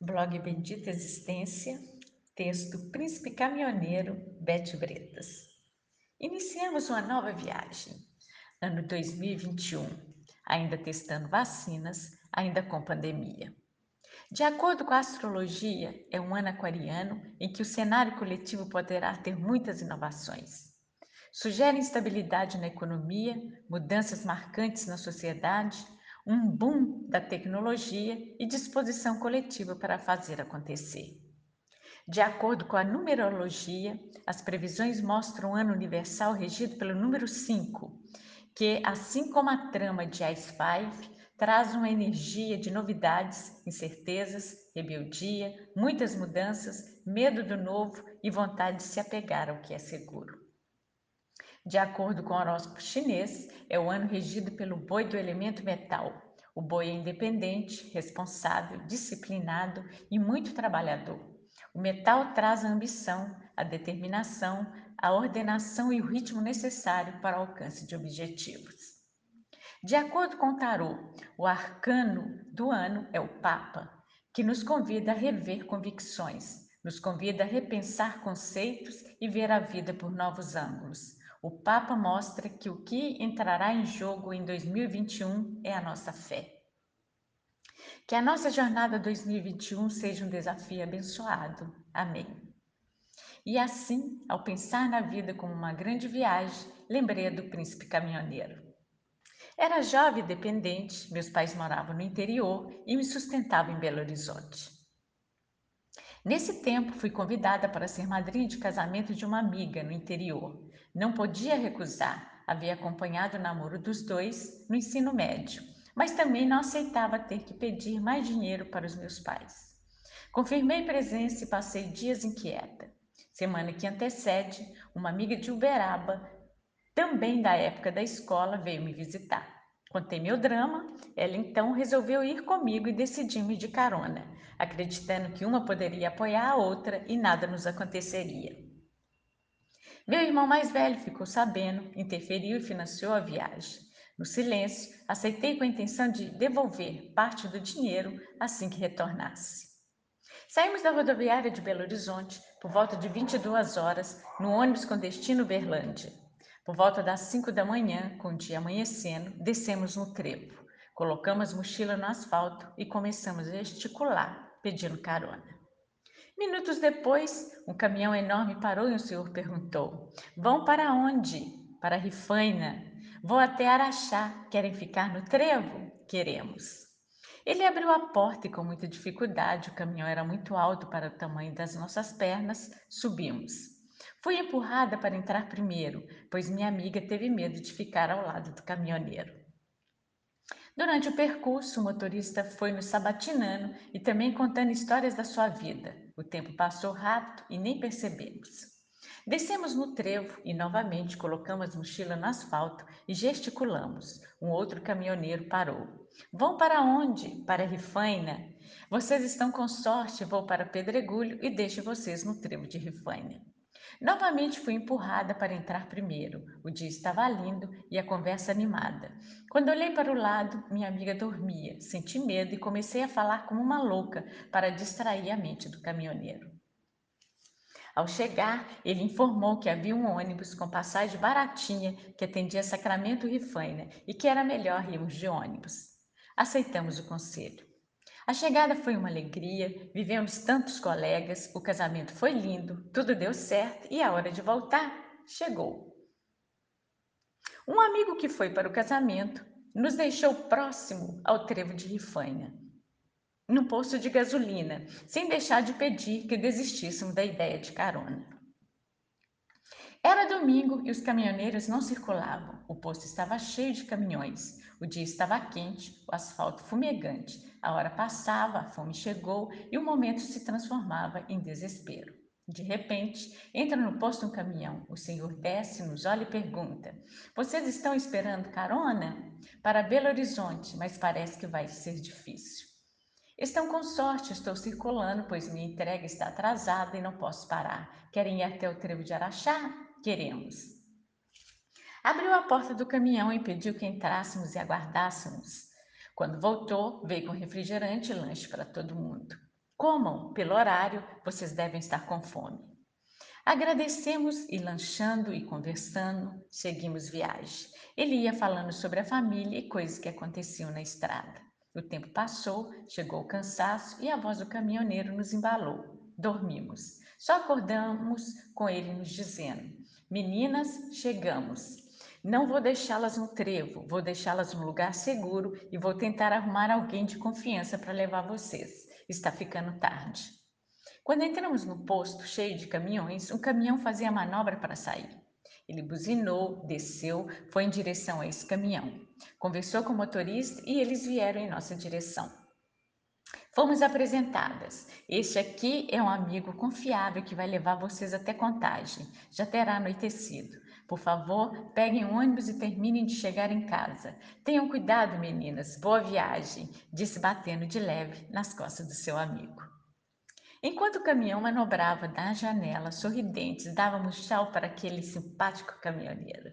Blog Bendita Existência, texto Príncipe Caminhoneiro, Bete Bretas. Iniciamos uma nova viagem, ano 2021, ainda testando vacinas, ainda com pandemia. De acordo com a astrologia, é um ano aquariano em que o cenário coletivo poderá ter muitas inovações. Sugere instabilidade na economia, mudanças marcantes na sociedade, um boom da tecnologia e disposição coletiva para fazer acontecer. De acordo com a numerologia, as previsões mostram um ano universal regido pelo número 5, que, assim como a trama de Ice Five, traz uma energia de novidades, incertezas, rebeldia, muitas mudanças, medo do novo e vontade de se apegar ao que é seguro. De acordo com o horóscopo chinês, é o ano regido pelo boi do elemento metal. O boi é independente, responsável, disciplinado e muito trabalhador. O metal traz a ambição, a determinação, a ordenação e o ritmo necessário para o alcance de objetivos. De acordo com o tarô, o arcano do ano é o Papa, que nos convida a rever convicções, nos convida a repensar conceitos e ver a vida por novos ângulos. O Papa mostra que o que entrará em jogo em 2021 é a nossa fé. Que a nossa jornada 2021 seja um desafio abençoado. Amém. E assim, ao pensar na vida como uma grande viagem, lembrei do príncipe caminhoneiro. Era jovem e dependente, meus pais moravam no interior e me sustentavam em Belo Horizonte. Nesse tempo, fui convidada para ser madrinha de casamento de uma amiga no interior. Não podia recusar, havia acompanhado o namoro dos dois no ensino médio, mas também não aceitava ter que pedir mais dinheiro para os meus pais. Confirmei presença e passei dias inquieta. Semana que antecede, uma amiga de Uberaba, também da época da escola, veio me visitar. Contei meu drama, ela então resolveu ir comigo e decidimos de carona, acreditando que uma poderia apoiar a outra e nada nos aconteceria. Meu irmão mais velho ficou sabendo, interferiu e financiou a viagem. No silêncio, aceitei com a intenção de devolver parte do dinheiro assim que retornasse. Saímos da rodoviária de Belo Horizonte por volta de 22 horas no ônibus com destino Berlândia. Por volta das 5 da manhã, com o dia amanhecendo, descemos no trevo. Colocamos mochila no asfalto e começamos a gesticular, pedindo carona. Minutos depois, um caminhão enorme parou e o senhor perguntou: Vão para onde? Para Rifaina. Vou até Araxá. Querem ficar no trevo? Queremos. Ele abriu a porta e, com muita dificuldade, o caminhão era muito alto para o tamanho das nossas pernas, subimos. Fui empurrada para entrar primeiro, pois minha amiga teve medo de ficar ao lado do caminhoneiro. Durante o percurso, o motorista foi nos sabatinando e também contando histórias da sua vida. O tempo passou rápido e nem percebemos. Descemos no trevo e novamente colocamos mochila no asfalto e gesticulamos. Um outro caminhoneiro parou. Vão para onde? Para Rifaina? Vocês estão com sorte, vou para Pedregulho e deixo vocês no trevo de Rifaina. Novamente fui empurrada para entrar primeiro. O dia estava lindo e a conversa animada. Quando olhei para o lado, minha amiga dormia. Senti medo e comecei a falar como uma louca para distrair a mente do caminhoneiro. Ao chegar, ele informou que havia um ônibus com passagem baratinha que atendia Sacramento Rifaina e que era melhor irmos de ônibus. Aceitamos o conselho. A chegada foi uma alegria, vivemos tantos colegas, o casamento foi lindo, tudo deu certo e a hora de voltar chegou. Um amigo que foi para o casamento nos deixou próximo ao trevo de Rifaina, num posto de gasolina, sem deixar de pedir que desistíssemos da ideia de carona. Era domingo e os caminhoneiros não circulavam. O posto estava cheio de caminhões. O dia estava quente, o asfalto fumegante. A hora passava, a fome chegou e o momento se transformava em desespero. De repente, entra no posto um caminhão. O senhor desce, nos olha e pergunta: Vocês estão esperando carona? Para Belo Horizonte, mas parece que vai ser difícil. Estão com sorte, estou circulando, pois minha entrega está atrasada e não posso parar. Querem ir até o trevo de Araxá? Queremos. Abriu a porta do caminhão e pediu que entrássemos e aguardássemos. Quando voltou, veio com refrigerante e lanche para todo mundo. Comam, pelo horário, vocês devem estar com fome. Agradecemos e lanchando e conversando, seguimos viagem. Ele ia falando sobre a família e coisas que aconteciam na estrada. O tempo passou, chegou o cansaço e a voz do caminhoneiro nos embalou. Dormimos. Só acordamos com ele nos dizendo: Meninas, chegamos. Não vou deixá-las no trevo, vou deixá-las num lugar seguro e vou tentar arrumar alguém de confiança para levar vocês. Está ficando tarde. Quando entramos no posto cheio de caminhões, um caminhão fazia manobra para sair. Ele buzinou, desceu, foi em direção a esse caminhão. Conversou com o motorista e eles vieram em nossa direção. Fomos apresentadas. Este aqui é um amigo confiável que vai levar vocês até Contagem. Já terá anoitecido. Por favor, peguem o ônibus e terminem de chegar em casa. Tenham cuidado, meninas. Boa viagem, disse batendo de leve nas costas do seu amigo. Enquanto o caminhão manobrava da janela, sorridentes, dávamos tchau para aquele simpático caminhoneiro.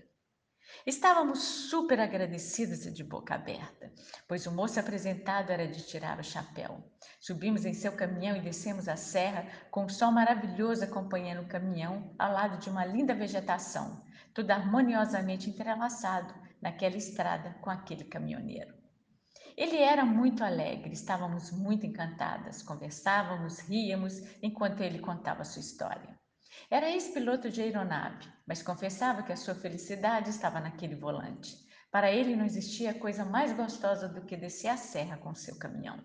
Estávamos super agradecidos e de boca aberta, pois o moço apresentado era de tirar o chapéu. Subimos em seu caminhão e descemos a serra com o sol maravilhoso acompanhando o caminhão ao lado de uma linda vegetação, tudo harmoniosamente entrelaçado naquela estrada com aquele caminhoneiro. Ele era muito alegre, estávamos muito encantadas, conversávamos, ríamos enquanto ele contava sua história. Era ex-piloto de aeronave, mas confessava que a sua felicidade estava naquele volante. Para ele não existia coisa mais gostosa do que descer a serra com seu caminhão.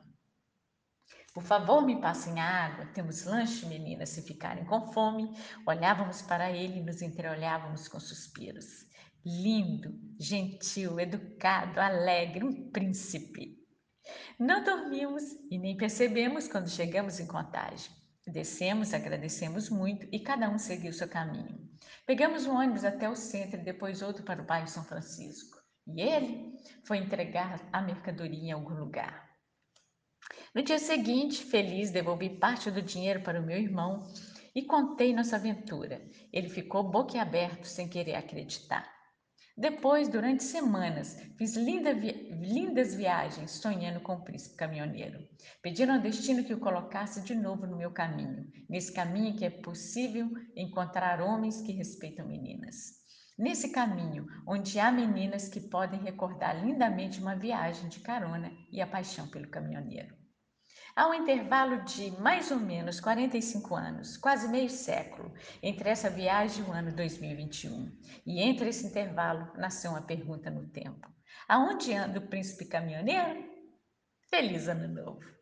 Por favor, me passem água. Temos lanche, meninas, se ficarem com fome. Olhávamos para ele e nos entreolhávamos com suspiros. Lindo, gentil, educado, alegre, um príncipe. Não dormimos e nem percebemos quando chegamos em Contagem. Descemos, agradecemos muito e cada um seguiu seu caminho. Pegamos um ônibus até o centro e depois outro para o bairro São Francisco. E ele foi entregar a mercadoria em algum lugar. No dia seguinte, feliz, devolvi parte do dinheiro para o meu irmão e contei nossa aventura. Ele ficou boquiaberto sem querer acreditar. Depois, durante semanas, fiz linda vi lindas viagens sonhando com o príncipe caminhoneiro, pedindo ao destino que o colocasse de novo no meu caminho, nesse caminho que é possível encontrar homens que respeitam meninas. Nesse caminho, onde há meninas que podem recordar lindamente uma viagem de carona e a paixão pelo caminhoneiro. Há um intervalo de mais ou menos 45 anos, quase meio século, entre essa viagem e o ano 2021. E entre esse intervalo nasceu uma pergunta no tempo: Aonde anda o príncipe caminhoneiro? Feliz Ano Novo!